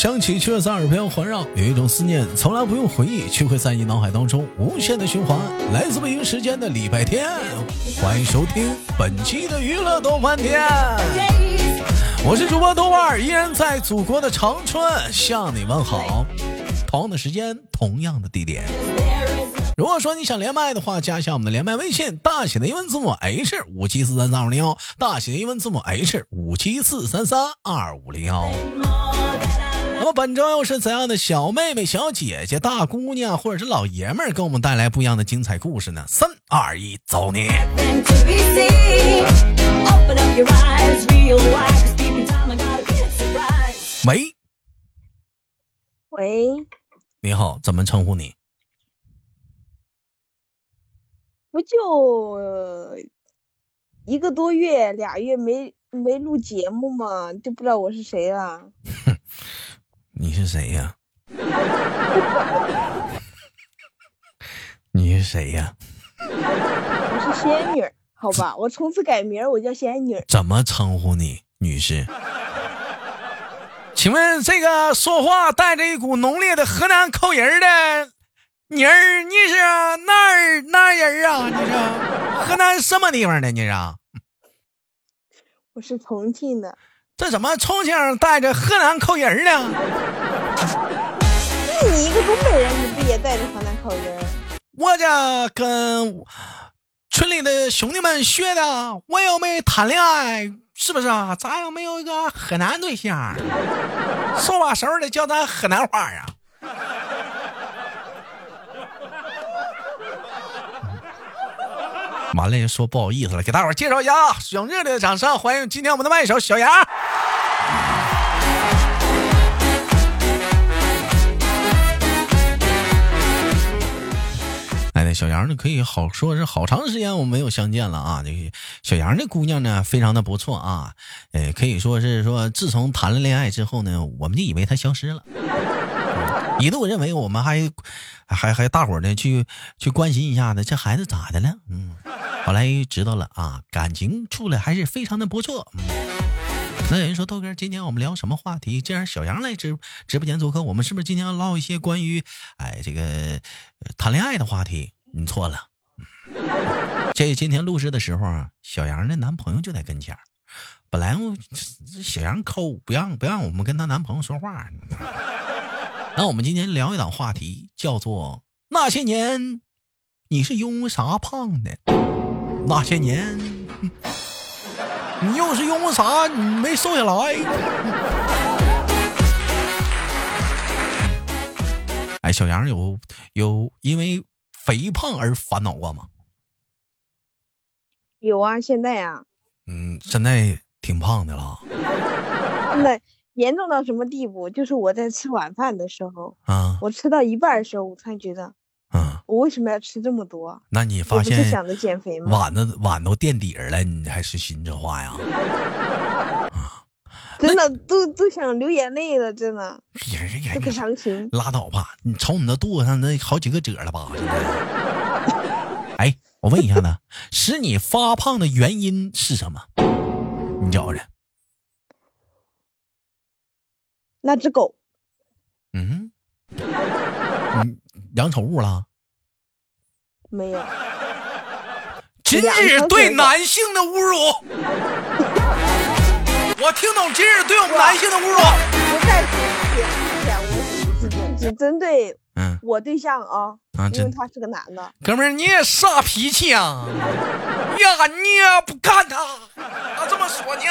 响起，却在耳边环绕，有一种思念，从来不用回忆，却会在你脑海当中无限的循环。来自北京时间的礼拜天，欢迎收听本期的娱乐多翻天，我是主播豆瓣，依然在祖国的长春向你问好。同样的时间，同样的地点。如果说你想连麦的话，加一下我们的连麦微信，大写的英文字母 H 五七四三三二零幺，大写的英文字母 H 五七四三三二五零幺。那么本周又是怎样的小妹妹、小姐姐、大姑娘，或者是老爷们儿，给我们带来不一样的精彩故事呢？三二一，走你！喂，喂，你好，怎么称呼你？不就一个多月、俩月没没录节目吗？就不知道我是谁了。你是谁呀？你是谁呀？我是仙女，好吧，我从此改名，我叫仙女。怎么称呼你，女士？请问这个说话带着一股浓烈的河南口音的？妮儿，你是哪儿哪人啊？你是河南什么地方的？你是？我是重庆的。这怎么重庆带着河南口音呢？你一个东北人，你不也带着河南口音？我这跟村里的兄弟们学的。我又没谈恋爱，是不是啊？咱又没有一个河南对象？手把手的教咱河南话呀？完了，说不好意思了，给大伙介绍一下啊！用热烈的掌声欢迎今天我们的麦手小杨。小杨呢？可以好说是好长时间我们没有相见了啊！这个小杨这姑娘呢，非常的不错啊。呃，可以说是说，自从谈了恋爱之后呢，我们就以为她消失了，一度认为我们还还还大伙呢去去关心一下子，这孩子咋的了？嗯。后来知道了啊，感情处的还是非常的不错。那有人说豆哥，今天我们聊什么话题？既然小杨来直直播间做客，我们是不是今天要唠一些关于哎这个谈恋爱的话题？你错了，这今天录制的时候啊，小杨的男朋友就在跟前本来我小杨抠不让不让我们跟她男朋友说话。那我们今天聊一档话题，叫做那些年你是因为啥胖的？那些年，你又是因为啥你没瘦下来？哎，小杨有有因为肥胖而烦恼过吗？有啊，现在啊。嗯，现在挺胖的了。现在严重到什么地步？就是我在吃晚饭的时候，啊，我吃到一半的时候，我突然觉得。嗯，我为什么要吃这么多？那你发现想着减肥吗？碗都碗都垫底儿了，你还是心这话呀？真的都都想流眼泪了，真的。拉倒吧，你瞅你那肚子上那好几个褶了吧？哎，我问一下子，使你发胖的原因是什么？你觉着？那只狗。嗯。嗯。养宠物了？没有。禁止对男性的侮辱，我听懂今日对我们男性的侮辱。不再解释一下，我只只针对嗯我对象啊，因为他是个男的。哥们儿，你也啥脾气啊？呀，你也不干他，他这么说呢？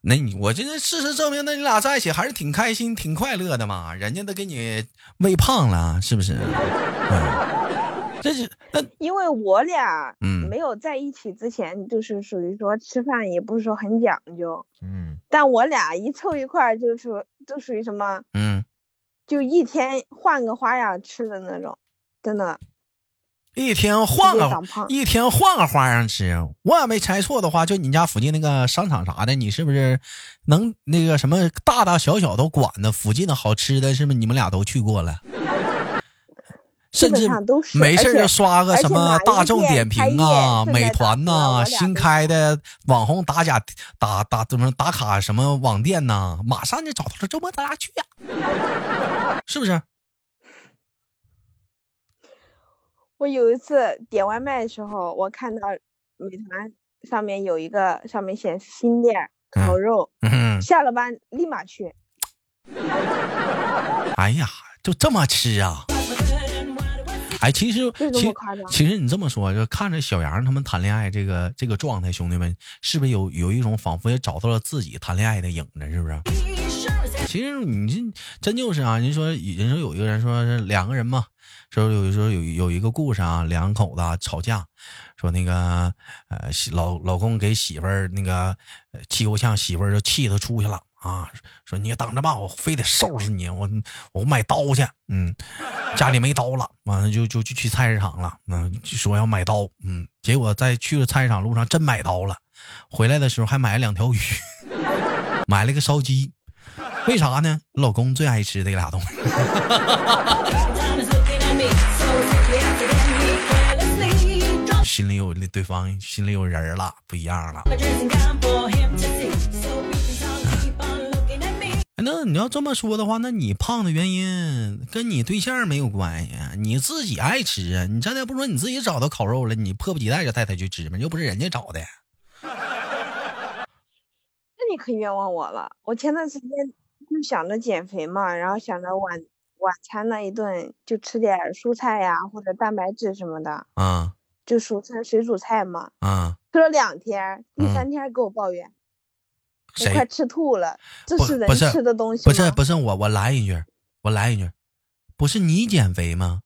那你我这事实证明，那你俩在一起还是挺开心、挺快乐的嘛。人家都给你喂胖了，是不是？这是那因为我俩嗯没有在一起之前，就是属于说吃饭也不是说很讲究嗯，但我俩一凑一块儿，就是都属于什么嗯，就一天换个花样吃的那种，真的。一天换个一天换个花样吃，我要没猜错的话，就你家附近那个商场啥的，你是不是能那个什么大大小小都管的附近的好吃的，是不是你们俩都去过了？甚至没事就刷个什么大众点评啊、美团呐、新开的网红打假打打怎么打卡什么网店呐，马上就找到了周末咱俩去呀，是不是？我有一次点外卖的时候，我看到美团上面有一个上面显示新店烤肉，下了班立马去。哎呀，就这么吃啊？哎，其实其其实你这么说，就看着小杨他们谈恋爱这个这个状态，兄弟们是不是有有一种仿佛也找到了自己谈恋爱的影子？是不是？其实你这真就是啊！人说人说有一个人说是两个人嘛。说有时候有有一个故事啊，两口子吵架，说那个呃老老公给媳妇儿那个气够呛，媳妇儿就气他出去了啊，说你等着吧，我非得收拾你，我我买刀去，嗯，家里没刀了，完了就就就去菜市场了，嗯，说要买刀，嗯，结果在去了菜市场路上真买刀了，回来的时候还买了两条鱼，买了个烧鸡，为啥呢？老公最爱吃这俩东西。心里有对方，心里有人了，不一样了。那你要这么说的话，那你胖的原因跟你对象没有关系，你自己爱吃啊。你刚才不说你自己找到烤肉了，你迫不及待就带他去吃吗？又不是人家找的。那你可冤枉我了。我前段时间就想着减肥嘛，然后想着晚晚餐那一顿就吃点蔬菜呀，或者蛋白质什么的。啊。就蔬菜水煮菜嘛，啊，吃了两天，第三天给我抱怨，我快吃吐了。这是人吃的东西不是不是我我来一句，我来一句，不是你减肥吗？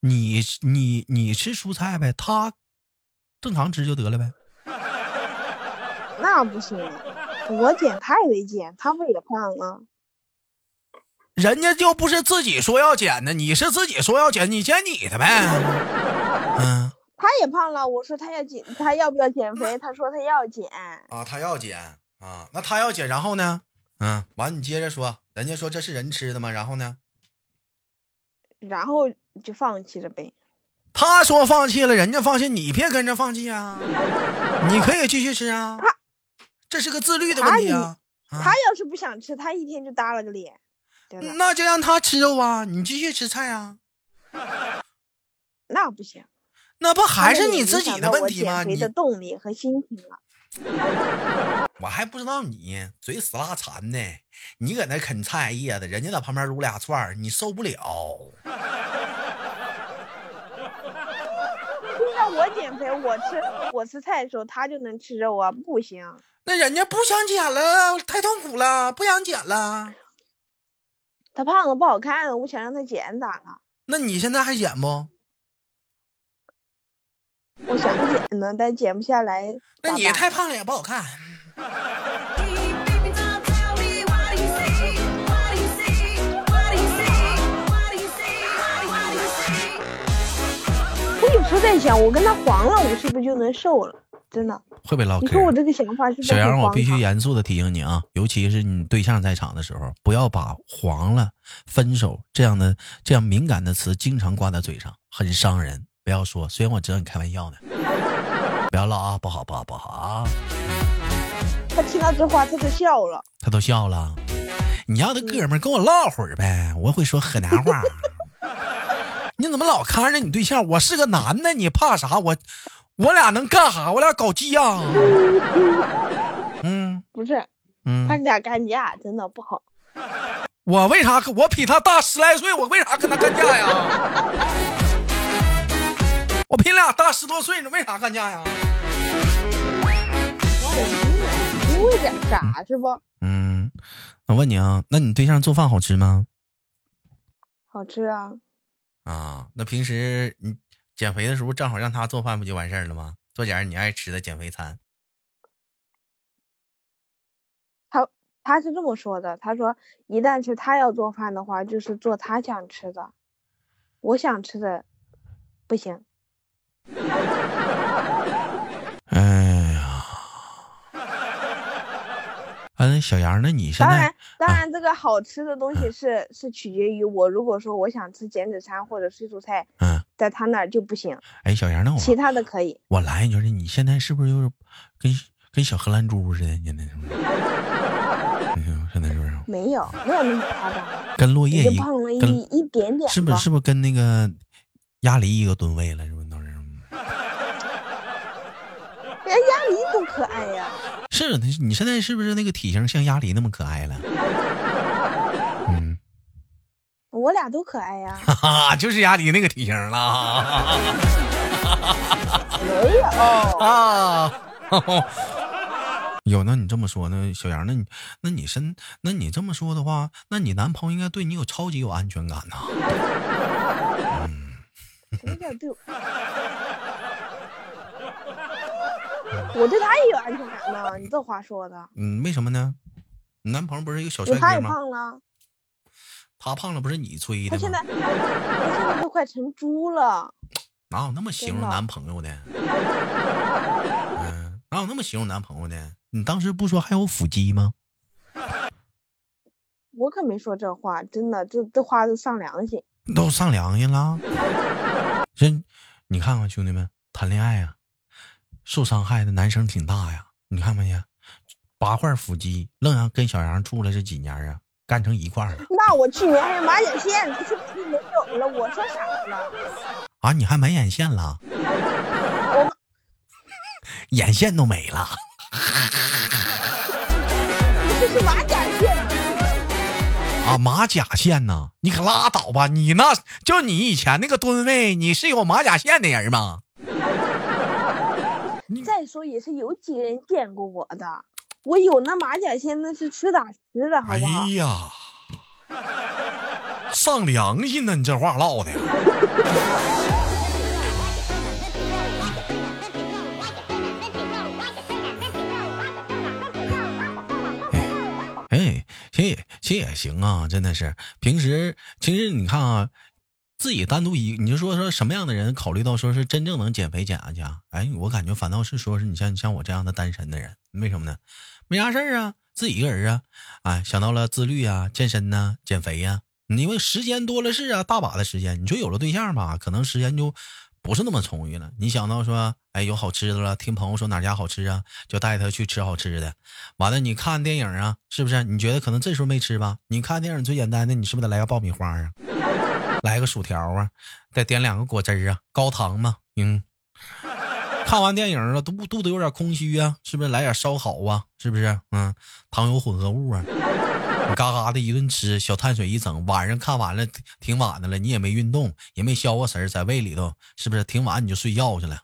你你你吃蔬菜呗，他正常吃就得了呗。那不行，我减他也得减，他不也胖啊？人家就不是自己说要减的，你是自己说要减，你减你的呗。嗯。他也胖了，我说他要减，他要不要减肥？他说他要减啊，他要减啊，那他要减，然后呢？嗯，完你接着说，人家说这是人吃的吗？然后呢？然后就放弃了呗。他说放弃了，人家放弃，你别跟着放弃啊！你可以继续吃啊。他这是个自律的问题啊。他要是不想吃，他一天就耷了个脸。那就让他吃肉啊，你继续吃菜啊。那不行。那不还是你自己的问题吗？你的动力和心情了。我还不知道你嘴死拉馋呢，你搁那啃菜叶子，人家在旁边撸俩串儿，你受不了。那我减肥，我吃我吃菜的时候，他就能吃肉啊？不行。那人家不想减了，太痛苦了，不想减了。他胖了不好看，我想让他减咋了？那你现在还减不？我想减呢，但减不下来。那你太胖了也不好看。我有时候在想，我跟他黄了，我是不是就能瘦了？真的会不会老？你说我这个想法是小杨，我必须严肃的提醒你啊，尤其是你对象在场的时候，不要把黄了、分手这样的这样敏感的词经常挂在嘴上，很伤人。不要说，虽然我知道你开玩笑呢，不要唠啊，不好不好不好啊！他听到这话，他就笑了，他都笑了。你让他哥们跟我唠会儿呗，我会说河南话。你怎么老看着你对象？我是个男的，你怕啥？我我俩能干啥？我俩搞基呀？嗯，不是，嗯，他俩干架真的不好。我为啥？我比他大十来岁，我为啥跟他干架呀？我比你俩大十多岁呢，为啥干架呀？点啥是不？嗯，我问你啊，那你对象做饭好吃吗？好吃啊。啊，那平时你减肥的时候，正好让他做饭不就完事儿了吗？做点你爱吃的减肥餐。他他是这么说的，他说一旦是他要做饭的话，就是做他想吃的，我想吃的不行。哎呀，嗯，小杨，那你现在当然，当然，这个好吃的东西是是取决于我。如果说我想吃减脂餐或者水煮菜，嗯，在他那儿就不行。哎，小杨，那我其他的可以。我来，就是你现在是不是就是跟跟小荷兰猪似的？现在是不是？现在是不是？没有，没有那么夸张。跟落叶一胖了一一点点。是不是？是不是跟那个鸭梨一个吨位了？是不是？都是。连鸭梨多可爱呀！是，你现在是不是那个体型像鸭梨那么可爱了？嗯，我俩都可爱呀！哈哈，就是鸭梨那个体型了。没有啊？有？那你这么说，那小杨，那你，那你身，那你这么说的话，那你男朋友应该对你有超级有安全感呐？嗯，什么对？我 对他也有安全感呢，你这话说的。嗯，为什么呢？你男朋友不是一个小帅哥吗？他也胖了。他胖了不是你催的吗？他现在，他现在都快成猪了。哪有那么形容男朋友的？嗯，哪有那么形容男朋友的？你当时不说还有腹肌吗？我可没说这话，真的，这这话都上良心。都上良心了。这，你看看兄弟们谈恋爱啊。受伤害的男生挺大呀，你看没见？八块腹肌，愣让跟小杨处了这几年啊，干成一块了。那我去年还有马甲线，不是没有了？我说啥了？啊，你还买眼线了？我眼线都没了。这是马甲线啊，马甲线呢？你可拉倒吧！你那就你以前那个吨位，你是有马甲线的人吗？再说也是有几个人见过我的，我有那马甲线那是实打实的，好不好？哎呀，上良心呢，你这话唠的。哎，其实也其实也行啊，真的是。平时其实你看啊。自己单独一，你就说说什么样的人考虑到说是真正能减肥减下去啊？哎，我感觉反倒是说是你像你像我这样的单身的人，为什么呢？没啥事儿啊，自己一个人啊，哎，想到了自律啊，健身呐，减肥呀，你因为时间多了是啊，大把的时间。你说有了对象吧，可能时间就不是那么充裕了。你想到说，哎，有好吃的了，听朋友说哪家好吃啊，就带他去吃好吃的。完了，你看电影啊，是不是？你觉得可能这时候没吃吧？你看电影最简单的，你是不是得来个爆米花啊？来个薯条啊，再点两个果汁啊，高糖嘛。嗯，看完电影了，肚肚子有点空虚啊，是不是来点烧烤啊？是不是？嗯，糖油混合物啊，嘎嘎的一顿吃，小碳水一整。晚上看完了，挺晚的了，你也没运动，也没消过食儿在胃里头，是不是？挺晚你就睡觉去了。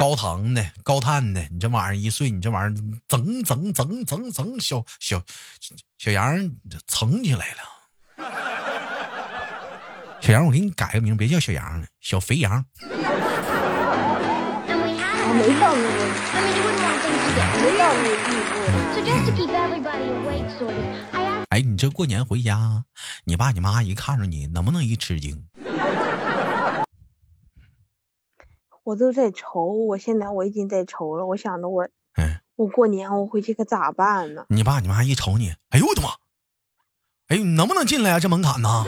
高糖的，高碳的，你这晚上一睡，你这玩意儿整整整整整小小小羊撑起来了。小杨，我给你改个名，别叫小杨了，小肥羊。没到那个，没到那步。哎，你这过年回家，你爸你妈一看着你，能不能一吃惊？我都在愁，我现在我已经在愁了。我想着我，我过年我回去可咋办呢？你爸你妈一瞅你，哎呦我的妈！哎，你能不能进来啊？这门槛呢？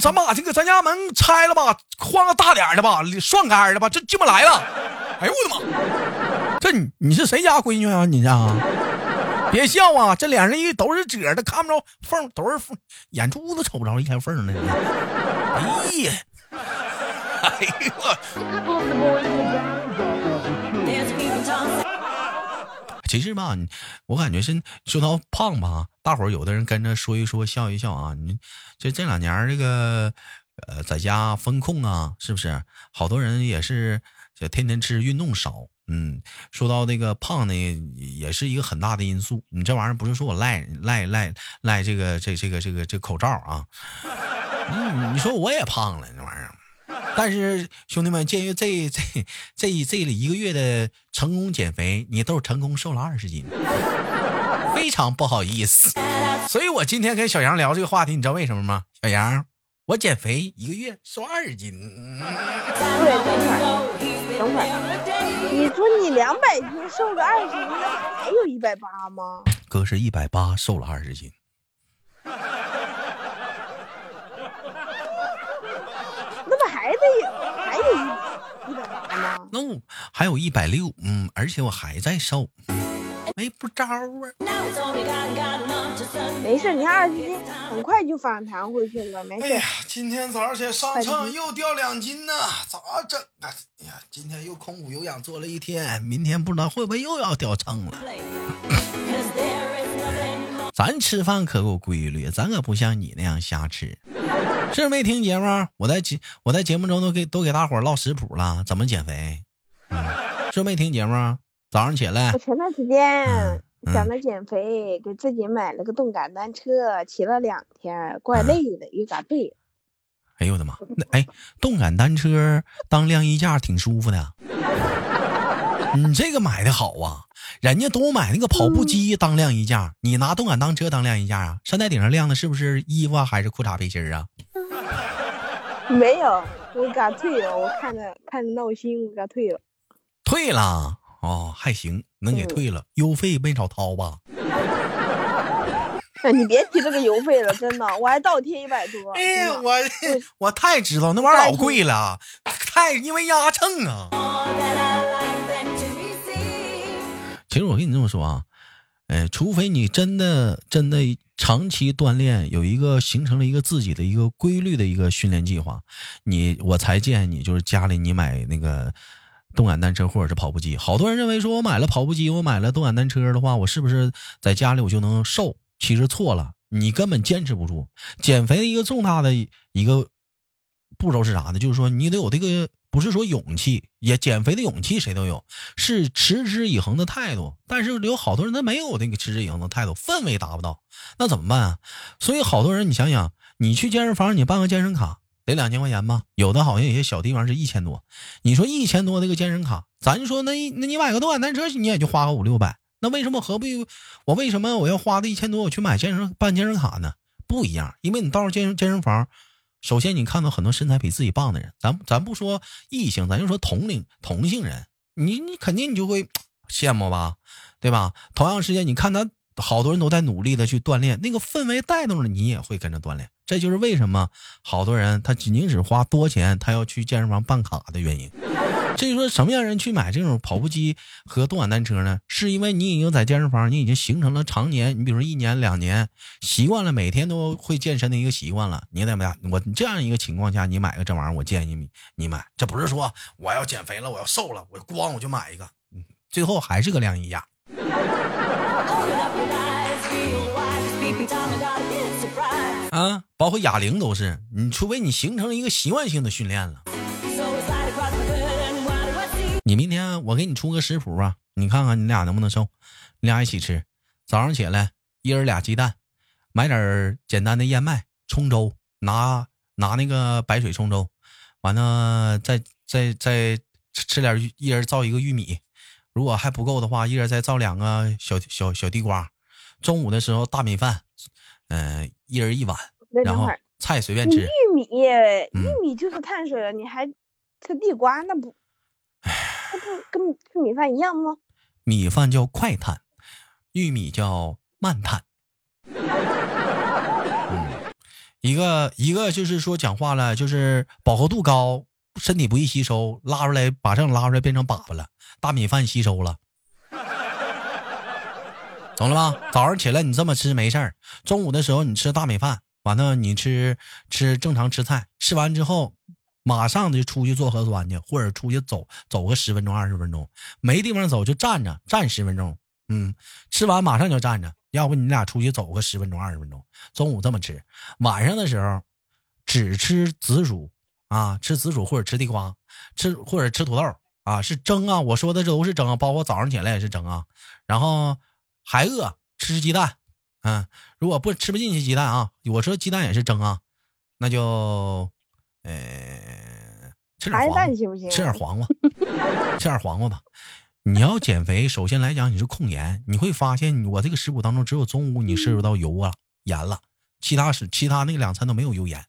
咱把这个咱家门拆了吧，换个大点的吧，双开的吧，这进不来了。哎呦我的妈！这你你是谁家闺女啊？你这？别笑啊！这脸上一都是褶的，看不着缝，都是缝，眼珠子瞅不着一条缝呢。哎呀！哎呦我！其实吧，我感觉是说到胖吧，大伙儿有的人跟着说一说，笑一笑啊。你这这两年这个呃，在家风控啊，是不是？好多人也是就天天吃，运动少。嗯，说到那个胖呢，也是一个很大的因素。你这玩意儿不是说我赖赖赖赖这个这这个这个这口罩啊？嗯，你说我也胖了，这玩意儿。但是兄弟们，鉴于这这这这一个月的成功减肥，你都是成功瘦了二十斤，非常不好意思。所以我今天跟小杨聊这个话题，你知道为什么吗？小杨，我减肥一个月瘦二十斤。等会儿，等会儿你说你两百斤瘦个二十斤，那还有一百八吗？哥是一百八，瘦了二十斤。还得还有一一百八吗？那我还有一百六，嗯，而且我还在瘦。没不招啊！没事，你看二十斤，很快就反弹回去了。没事。哎呀，今天早上起来上秤又掉两斤呢，咋整啊？哎呀，今天又空腹有氧做了一天，明天不知道会不会又要掉秤了。咱吃饭可够规律，咱可不像你那样瞎吃。是没听节目？我在节我在节目中都给都给大伙唠食谱了，怎么减肥？是没听节目？早上起来，我前段时间想着减肥，给自己买了个动感单车，骑了两天，怪累的，又咋背。哎呦我的妈！那哎，动感单车当晾衣架挺舒服的。你这个买的好啊，人家都买那个跑步机当晾衣架，你拿动感单车当晾衣架啊？山在顶上晾的是不是衣服还是裤衩背心啊？没有，我给他退了。我看着看着闹心，我给他退了。退了。哦，还行，能给退了，邮费没少掏吧？你别提这个邮费了，真的，我还倒贴一百多。哎呀，我我太知道那玩意儿老贵了，太因为压秤啊。其实我跟你这么说啊，哎，除非你真的真的长期锻炼，有一个形成了一个自己的一个规律的一个训练计划，你我才建议你就是家里你买那个。动感单车或者是跑步机，好多人认为说我买了跑步机，我买了动感单车的话，我是不是在家里我就能瘦？其实错了，你根本坚持不住。减肥的一个重大的一个步骤是啥呢？就是说你得有这个，不是说勇气，也减肥的勇气谁都有，是持之以恒的态度。但是有好多人他没有那个持之以恒的态度，氛围达不到，那怎么办啊？所以好多人，你想想，你去健身房，你办个健身卡。得两千块钱吧，有的好像有些小地方是一千多。你说一千多那个健身卡，咱说那那你买个动感单车你也就花个五六百，那为什么何必我为什么我要花这一千多我去买健身办健身卡呢？不一样，因为你到了健身健身房，首先你看到很多身材比自己棒的人，咱咱不说异性，咱就说同龄同性人，你你肯定你就会羡慕吧，对吧？同样时间你看他好多人都在努力的去锻炼，那个氛围带动了你也会跟着锻炼。这就是为什么好多人他仅仅只花多钱，他要去健身房办卡的原因。至于说什么样人去买这种跑步机和动感单车呢？是因为你已经在健身房，你已经形成了常年，你比如说一年两年习惯了，每天都会健身的一个习惯了。你怎么样？我这样一个情况下，你买个这玩意儿，我建议你你买。这不是说我要减肥了，我要瘦了，我光我就买一个，最后还是个晾衣架。啊，包括哑铃都是，你除非你形成一个习惯性的训练了。你明天我给你出个食谱啊，你看看你俩能不能瘦，你俩一起吃。早上起来，一人俩鸡蛋，买点简单的燕麦冲粥，拿拿那个白水冲粥，完了再再再吃点，一人造一个玉米，如果还不够的话，一人再造两个小小小地瓜。中午的时候大米饭。嗯，一人一碗，然后菜随便吃。玉米，玉米就是碳水了，你还吃地瓜，那不，那不跟吃米饭一样吗？米饭叫快碳，玉米叫慢碳。一个一个就是说讲话了，就是饱和度高，身体不易吸收，拉出来把这拉出来变成粑粑了。大米饭吸收了。懂了吧？早上起来你这么吃没事儿，中午的时候你吃大米饭，完了你吃吃正常吃菜，吃完之后马上就出去做核酸去，或者出去走走个十分钟二十分钟，没地方走就站着站十分钟，嗯，吃完马上就站着，要不你俩出去走个十分钟二十分钟。中午这么吃，晚上的时候只吃紫薯啊，吃紫薯或者吃地瓜，吃或者吃土豆啊，是蒸啊，我说的这都是蒸啊，包括早上起来也是蒸啊，然后。还饿吃鸡蛋，嗯，如果不吃不进去鸡蛋啊，我说鸡蛋也是蒸啊，那就，呃，吃点黄瓜，吃点黄瓜，吃点黄瓜吧。你要减肥，首先来讲你是控盐，你会发现我这个食谱当中只有中午你摄入到油啊盐了，其他是其他那两餐都没有油盐。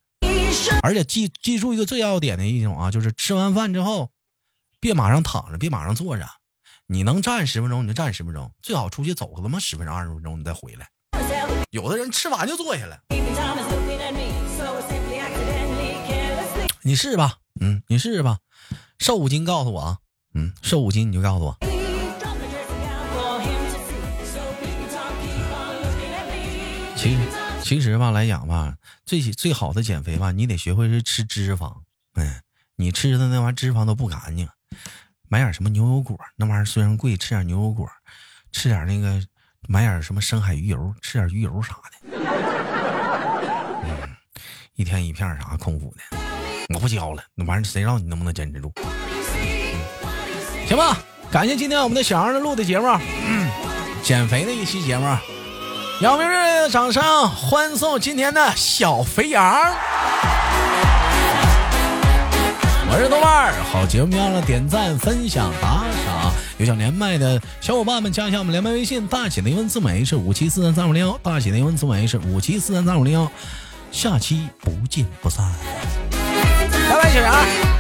而且记记住一个最要点的一种啊，就是吃完饭之后，别马上躺着，别马上坐着，你能站十分钟你就站十分钟，最好出去走个他妈十分钟二十分钟你再回来。有的人吃完就坐下了，你试吧，嗯，你试试吧，瘦五斤告诉我啊，嗯，瘦五斤你就告诉我。其实其实吧来讲吧，最最好的减肥吧，你得学会是吃脂肪，嗯，你吃的那玩意儿脂肪都不干净，买点什么牛油果，那玩意儿虽然贵，吃点牛油果，吃点那个。买点什么深海鱼油，吃点鱼油啥的。嗯，一天一片啥空腹的，我不教了。那玩意儿谁让你能不能坚持住？行吧，感谢今天我们的小杨录的节目，减肥的一期节目。杨明热烈的掌声欢送今天的小肥羊。我是豆瓣儿，好节目别忘了点赞、分享、打赏。有想连麦的小伙伴们，加一下我们连麦微信，大写的英文字母 H 五七四三三五零幺，大写的英文字母 H 五七四三三五零幺。下期不见不散，拜拜，小杨。